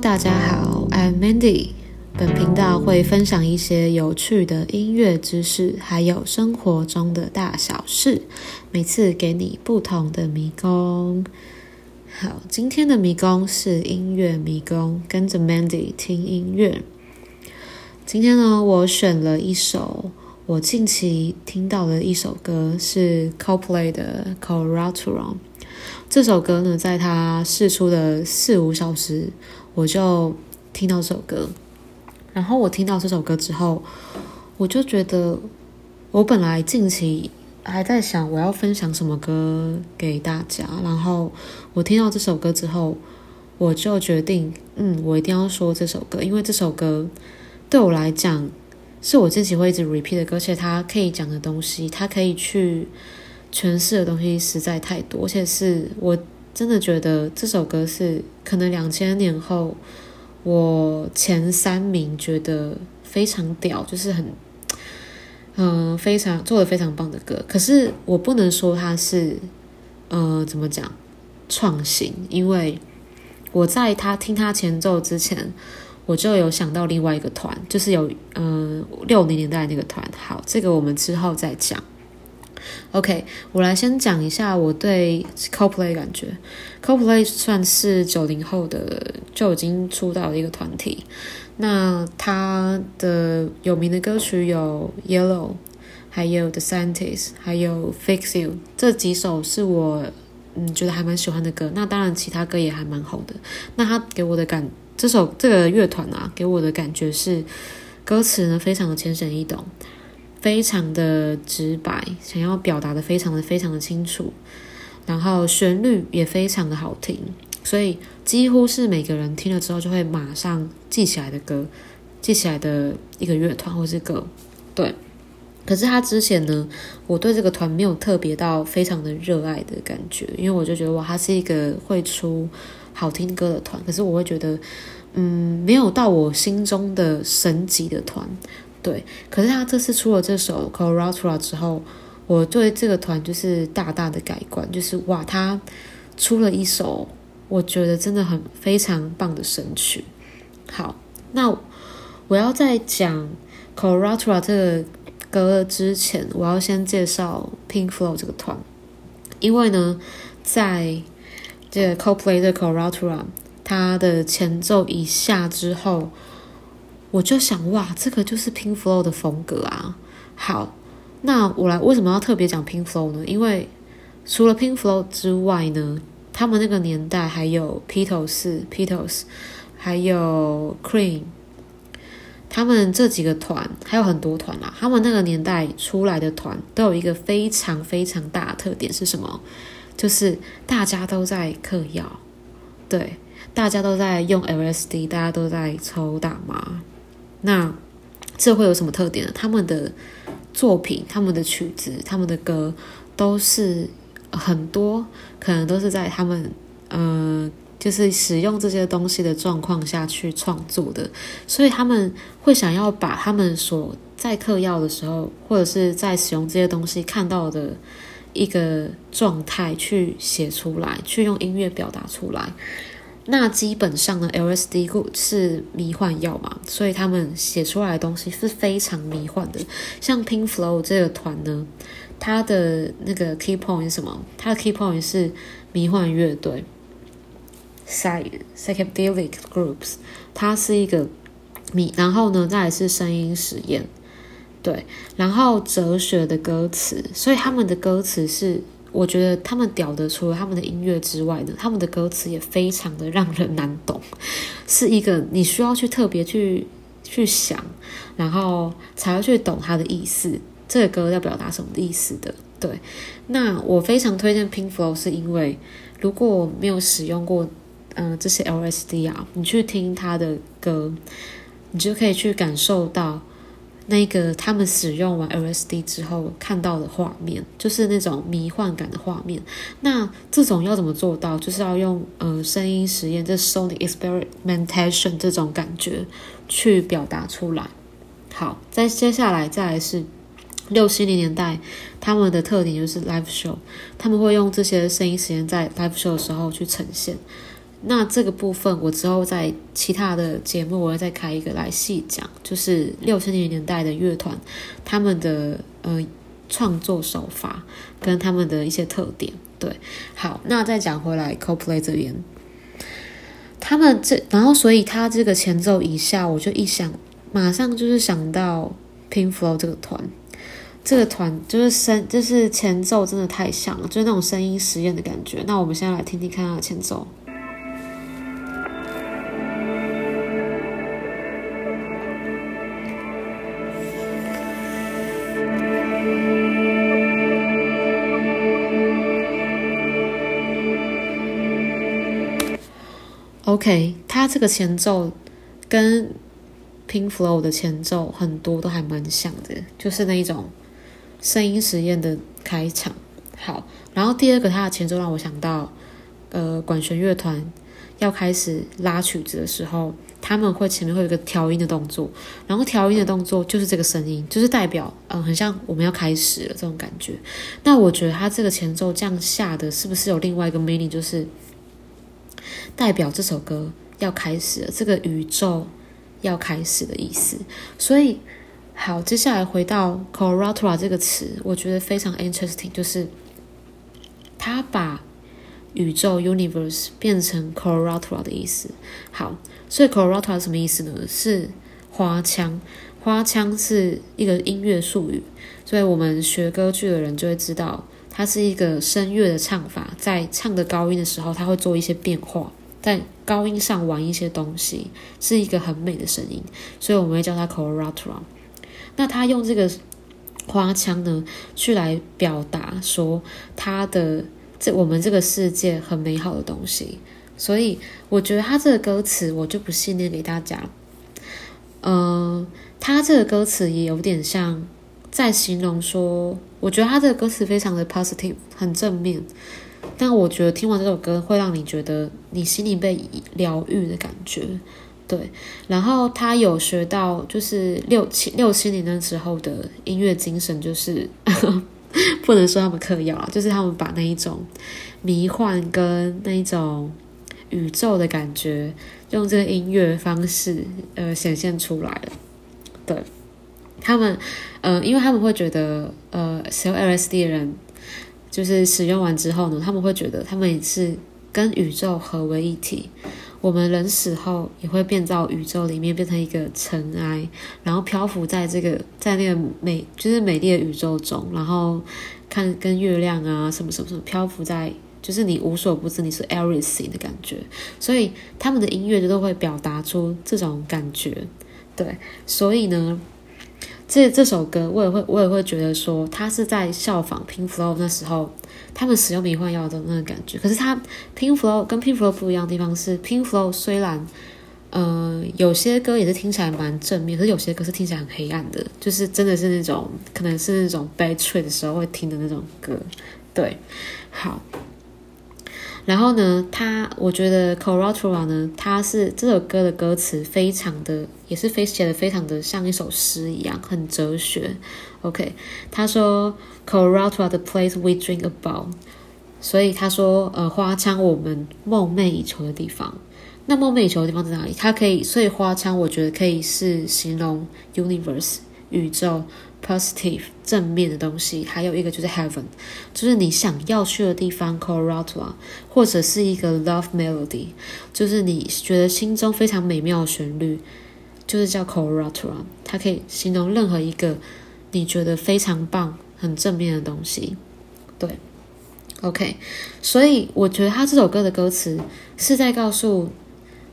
大家好，I'm Mandy。本频道会分享一些有趣的音乐知识，还有生活中的大小事，每次给你不同的迷宫。好，今天的迷宫是音乐迷宫，跟着 Mandy 听音乐。今天呢，我选了一首我近期听到的一首歌，是 Coldplay 的《Colorado》。这首歌呢，在它试出的四五小时，我就听到这首歌。然后我听到这首歌之后，我就觉得，我本来近期还在想我要分享什么歌给大家。然后我听到这首歌之后，我就决定，嗯，我一定要说这首歌，因为这首歌对我来讲，是我近期会一直 repeat 的歌，而且它可以讲的东西，它可以去。诠释的东西实在太多，而且是我真的觉得这首歌是可能两千年后我前三名觉得非常屌，就是很嗯非常做的非常棒的歌。可是我不能说它是呃怎么讲创新，因为我在他听他前奏之前，我就有想到另外一个团，就是有嗯六零年代那个团。好，这个我们之后再讲。OK，我来先讲一下我对 CoPlay 感觉。CoPlay 算是九零后的就已经出道的一个团体。那他的有名的歌曲有 Yellow，还有 The Scientist，还有 Fix You 这几首是我嗯觉得还蛮喜欢的歌。那当然其他歌也还蛮红的。那他给我的感，这首这个乐团啊，给我的感觉是歌词呢非常的浅显易懂。非常的直白，想要表达的非常的非常的清楚，然后旋律也非常的好听，所以几乎是每个人听了之后就会马上记起来的歌，记起来的一个乐团或是歌，对。可是他之前呢，我对这个团没有特别到非常的热爱的感觉，因为我就觉得哇，他是一个会出好听歌的团，可是我会觉得，嗯，没有到我心中的神级的团。对，可是他这次出了这首《Colorado》之后，我对这个团就是大大的改观，就是哇，他出了一首我觉得真的很非常棒的神曲。好，那我要在讲《Colorado》这个歌之前，我要先介绍 Pink Floyd 这个团，因为呢，在这个 Coldplay 的《Colorado》它的前奏一下之后。我就想，哇，这个就是 Pink Floyd 的风格啊！好，那我来为什么要特别讲 Pink Floyd 呢？因为除了 Pink Floyd 之外呢，他们那个年代还有披头士、披头士，还有 Cream，他们这几个团还有很多团啦。他们那个年代出来的团都有一个非常非常大的特点是什么？就是大家都在嗑药，对，大家都在用 LSD，大家都在抽大麻。那这会有什么特点呢？他们的作品、他们的曲子、他们的歌，都是很多可能都是在他们呃，就是使用这些东西的状况下去创作的，所以他们会想要把他们所在嗑药的时候，或者是在使用这些东西看到的一个状态去写出来，去用音乐表达出来。那基本上呢，LSD 是迷幻药嘛，所以他们写出来的东西是非常迷幻的。像 Pink Floyd 这个团呢，它的那个 key point 是什么？它的 key point 是迷幻乐队，psychedelic groups，它是一个迷，然后呢，再来是声音实验，对，然后哲学的歌词，所以他们的歌词是。我觉得他们屌的，除了他们的音乐之外呢，他们的歌词也非常的让人难懂，是一个你需要去特别去去想，然后才会去懂它的意思。这个歌要表达什么意思的？对，那我非常推荐 Pink Floyd，是因为如果没有使用过嗯这些 LSD 啊，你去听他的歌，你就可以去感受到。那个他们使用完 LSD 之后看到的画面，就是那种迷幻感的画面。那这种要怎么做到？就是要用呃声音实验，这 sonic experimentation 这种感觉去表达出来。好，在接下来再来是六七零年代，他们的特点就是 live show，他们会用这些声音实验在 live show 的时候去呈现。那这个部分我之后在其他的节目我会再开一个来细讲，就是六七零年代的乐团他们的呃创作手法跟他们的一些特点。对，好，那再讲回来，CoPlay 这边，他们这然后所以他这个前奏一下，我就一想，马上就是想到 Pink Floyd 这个团。这个团就是声，就是前奏真的太像了，就是那种声音实验的感觉。那我们现在来听听看它的前奏。OK，它这个前奏跟 Pink Floyd 的前奏很多都还蛮像的，就是那一种。声音实验的开场，好，然后第二个，它的前奏让我想到，呃，管弦乐团要开始拉曲子的时候，他们会前面会有一个调音的动作，然后调音的动作就是这个声音，就是代表，嗯，很像我们要开始了这种感觉。那我觉得它这个前奏这样下的是不是有另外一个 meaning，就是代表这首歌要开始了，这个宇宙要开始的意思，所以。好，接下来回到 “corotra” 这个词，我觉得非常 interesting，就是他把宇宙 （universe） 变成 “corotra” 的意思。好，所以 “corotra” 什么意思呢？是花腔，花腔是一个音乐术语，所以我们学歌剧的人就会知道，它是一个声乐的唱法，在唱的高音的时候，它会做一些变化，在高音上玩一些东西，是一个很美的声音，所以我们会叫它 “corotra”。那他用这个花腔呢，去来表达说他的这我们这个世界很美好的东西，所以我觉得他这个歌词我就不信念给大家。嗯，他这个歌词也有点像在形容说，我觉得他这个歌词非常的 positive，很正面。但我觉得听完这首歌会让你觉得你心里被疗愈的感觉。对，然后他有学到，就是六七六七年的时候的音乐精神，就是 不能说他们嗑药啊，就是他们把那一种迷幻跟那一种宇宙的感觉，用这个音乐方式呃显现出来了。对，他们呃，因为他们会觉得呃，使用 LSD 的人，就是使用完之后呢，他们会觉得他们也是跟宇宙合为一体。我们人死后也会变到宇宙里面，变成一个尘埃，然后漂浮在这个在那个美就是美丽的宇宙中，然后看跟月亮啊什么什么什么漂浮在，就是你无所不知，你是 everything 的感觉。所以他们的音乐就都会表达出这种感觉，对。所以呢，这这首歌我也会我也会觉得说，他是在效仿 Pink Floyd 那时候。他们使用迷幻药的那个感觉，可是他 Pink Flow 跟 Pink Flow 不一样的地方是，Pink Flow 虽然，呃，有些歌也是听起来蛮正面，可是有些歌是听起来很黑暗的，就是真的是那种可能是那种悲催的时候会听的那种歌。对，好。然后呢，他我觉得 Corotura 呢，他是这首歌的歌词非常的，也是非写的非常的像一首诗一样，很哲学。OK，他说 Corotura the place we dream about，所以他说呃花腔我们梦寐以求的地方。那梦寐以求的地方在哪里？它可以，所以花腔我觉得可以是形容 universe 宇宙。Positive 正面的东西，还有一个就是 heaven，就是你想要去的地方 c o r a t u a 或者是一个 love melody，就是你觉得心中非常美妙的旋律，就是叫 c o r a t u a 它可以形容任何一个你觉得非常棒、很正面的东西。对，OK，所以我觉得他这首歌的歌词是在告诉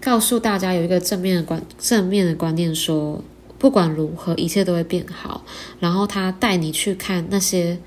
告诉大家有一个正面的观正面的观念说。不管如何，一切都会变好。然后他带你去看那些，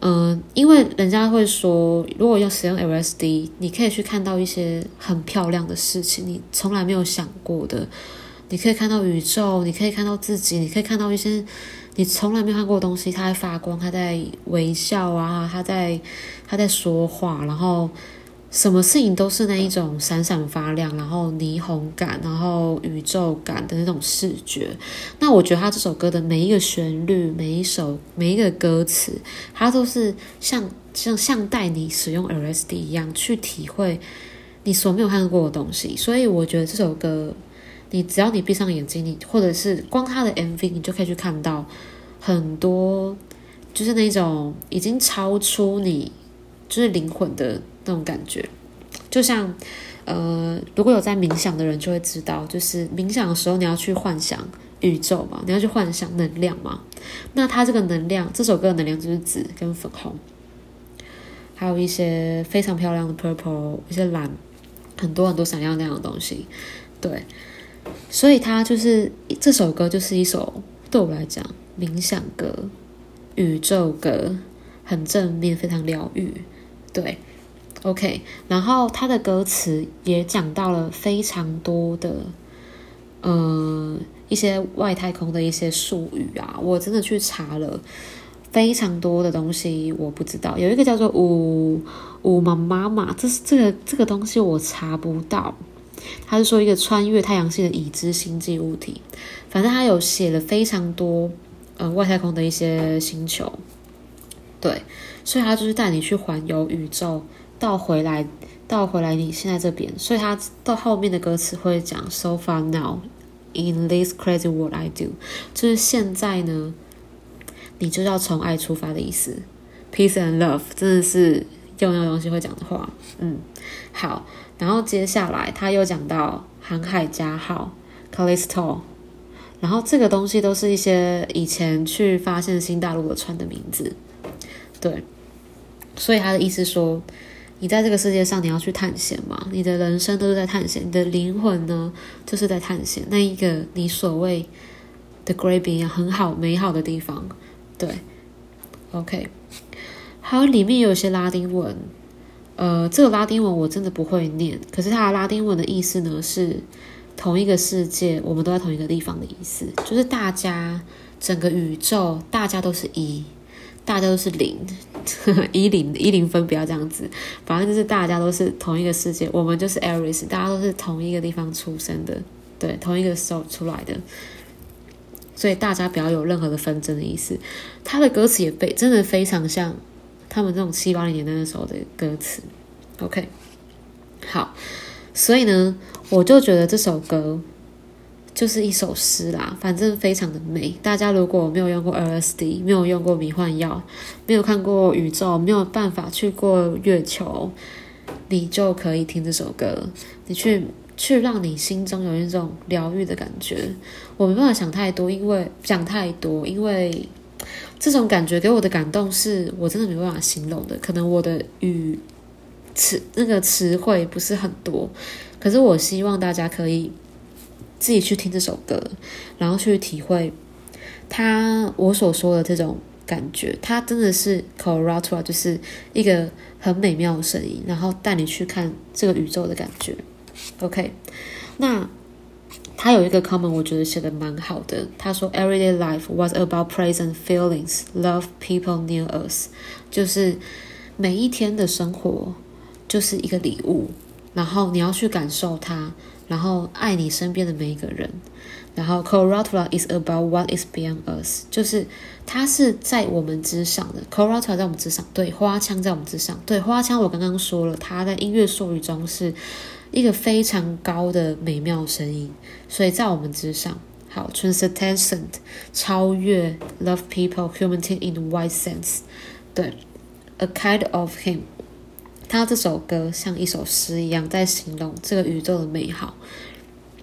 嗯，因为人家会说，如果要使用 LSD，你可以去看到一些很漂亮的事情，你从来没有想过的。你可以看到宇宙，你可以看到自己，你可以看到一些你从来没有看过的东西。它在发光，它在微笑啊，它在它在说话，然后。什么事情都是那一种闪闪发亮，然后霓虹感，然后宇宙感的那种视觉。那我觉得他这首歌的每一个旋律，每一首每一个歌词，它都是像像像带你使用 LSD 一样去体会你所没有看过的东西。所以我觉得这首歌，你只要你闭上眼睛，你或者是光他的 MV，你就可以去看到很多，就是那种已经超出你就是灵魂的那种感觉。就像呃，如果有在冥想的人就会知道，就是冥想的时候你要去幻想。宇宙嘛，你要去幻想能量嘛？那它这个能量，这首歌的能量就是紫跟粉红，还有一些非常漂亮的 purple，一些蓝，很多很多闪亮亮的东西。对，所以它就是这首歌，就是一首对我来讲冥想歌、宇宙歌，很正面，非常疗愈。对，OK，然后他的歌词也讲到了非常多的，嗯。一些外太空的一些术语啊，我真的去查了非常多的东西，我不知道有一个叫做五五妈妈妈，这是这个这个东西我查不到。他是说一个穿越太阳系的已知星际物体，反正他有写了非常多呃外太空的一些星球，对，所以他就是带你去环游宇宙，到回来到回来你现在这边，所以他到后面的歌词会讲 so far now。In this crazy world, I do，就是现在呢，你就要从爱出发的意思。Peace and love，真的是用那个东西会讲的话。嗯，好，然后接下来他又讲到航海家号 Callisto，然后这个东西都是一些以前去发现新大陆的船的名字。对，所以他的意思说。你在这个世界上，你要去探险嘛？你的人生都是在探险，你的灵魂呢，就是在探险那一个你所谓的 Great 很好美好的地方。对，OK。还有里面有一些拉丁文，呃，这个拉丁文我真的不会念，可是它的拉丁文的意思呢是同一个世界，我们都在同一个地方的意思，就是大家整个宇宙，大家都是一。大家都是零，一零一零分，不要这样子。反正就是大家都是同一个世界，我们就是 Aries，大家都是同一个地方出生的，对，同一个时候出来的。所以大家不要有任何的纷争的意思。他的歌词也非真的非常像他们这种七八零年代的时候的歌词。OK，好，所以呢，我就觉得这首歌。就是一首诗啦，反正非常的美。大家如果没有用过 LSD，没有用过迷幻药，没有看过宇宙，没有办法去过月球，你就可以听这首歌，你去去让你心中有一种疗愈的感觉。我没办法想太多，因为讲太多，因为这种感觉给我的感动是我真的没办法形容的。可能我的语词那个词汇不是很多，可是我希望大家可以。自己去听这首歌，然后去体会他我所说的这种感觉。他真的是 c o r a t u a 就是一个很美妙的声音，然后带你去看这个宇宙的感觉。OK，那他有一个 comment，我觉得写的蛮好的。他说：“Everyday life was about present feelings, love people near us。”就是每一天的生活就是一个礼物，然后你要去感受它。然后爱你身边的每一个人，然后 c o r a t u a is about what is beyond us，就是它是在我们之上的 c o r a t u a 在我们之上，对，花腔在我们之上，对，花腔我刚刚说了，它在音乐术语中是一个非常高的美妙声音，所以在我们之上，好，transcendent 超越 love people humanity in the wide sense，对，a kind of him。他这首歌像一首诗一样，在形容这个宇宙的美好。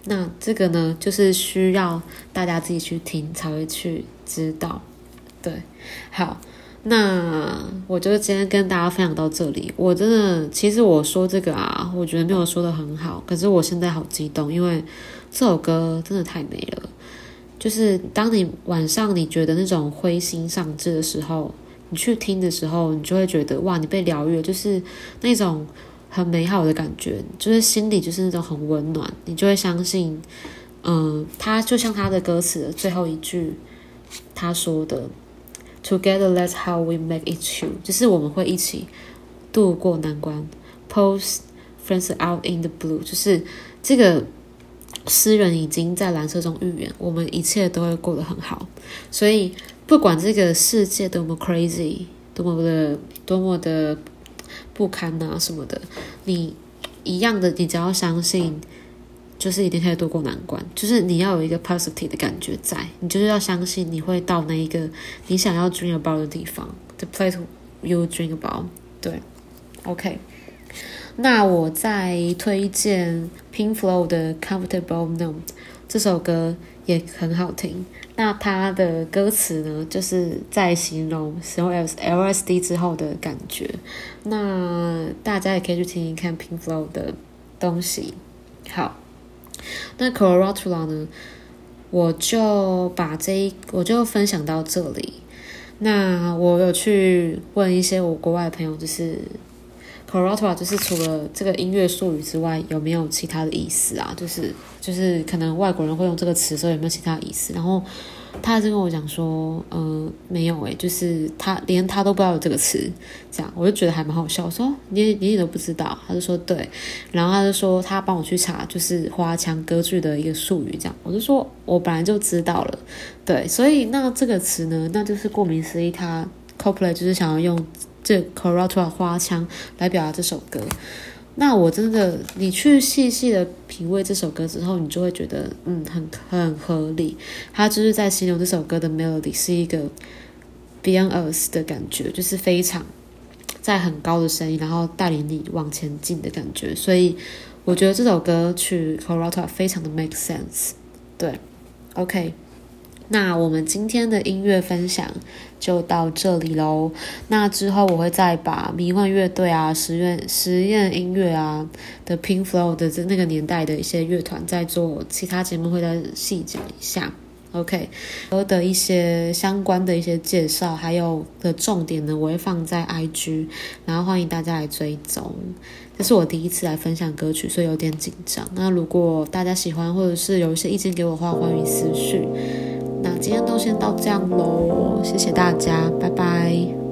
那这个呢，就是需要大家自己去听才会去知道。对，好，那我就今天跟大家分享到这里。我真的，其实我说这个啊，我觉得没有说的很好，可是我现在好激动，因为这首歌真的太美了。就是当你晚上你觉得那种灰心丧志的时候。你去听的时候，你就会觉得哇，你被疗愈，就是那种很美好的感觉，就是心里就是那种很温暖。你就会相信，嗯，他就像他的歌词的最后一句，他说的 “Together, that's how we make it true”，就是我们会一起度过难关。Post friends out in the blue，就是这个诗人已经在蓝色中预言，我们一切都会过得很好。所以。不管这个世界多么 crazy，多么的多么的不堪呐什么的，你一样的，你只要相信，就是一定可以度过难关。就是你要有一个 positive 的感觉在，你就是要相信你会到那一个你想要 dream about 的地方，the place you dream about。对，OK。那我再推荐 Pink Floyd 的 Comfortable Numb 这首歌也很好听。那它的歌词呢，就是在形容使用 L LSD 之后的感觉。那大家也可以去听听看 Pink Floyd 的东西。好，那 Corotula 呢，我就把这一我就分享到这里。那我有去问一些我国外的朋友，就是。C o r o t a 就是除了这个音乐术语之外，有没有其他的意思啊？就是就是可能外国人会用这个词的时候，有没有其他意思？然后他还是跟我讲说，嗯，没有诶，就是他连他都不知道有这个词，这样我就觉得还蛮好笑。我说你你都不知道？他就说对，然后他就说他帮我去查，就是花腔歌剧的一个术语，这样我就说我本来就知道了，对，所以那这个词呢，那就是顾名思义，他 Coplay 就是想要用。这 c o r a t a 花腔来表达这首歌，那我真的，你去细细的品味这首歌之后，你就会觉得，嗯，很很合理。他就是在形容这首歌的 melody 是一个 beyond us 的感觉，就是非常在很高的声音，然后带领你往前进的感觉。所以我觉得这首歌曲 c o r a t a 非常的 make sense。对，OK。那我们今天的音乐分享就到这里喽。那之后我会再把迷幻乐队啊、实验实验音乐啊的 Pink Floyd 的那个年代的一些乐团，再做其他节目会再细讲一下。OK，我的一些相关的一些介绍，还有的重点呢，我会放在 IG，然后欢迎大家来追踪。这是我第一次来分享歌曲，所以有点紧张。那如果大家喜欢，或者是有一些意见给我的话，欢迎私讯。那今天都先到这样喽，谢谢大家，拜拜。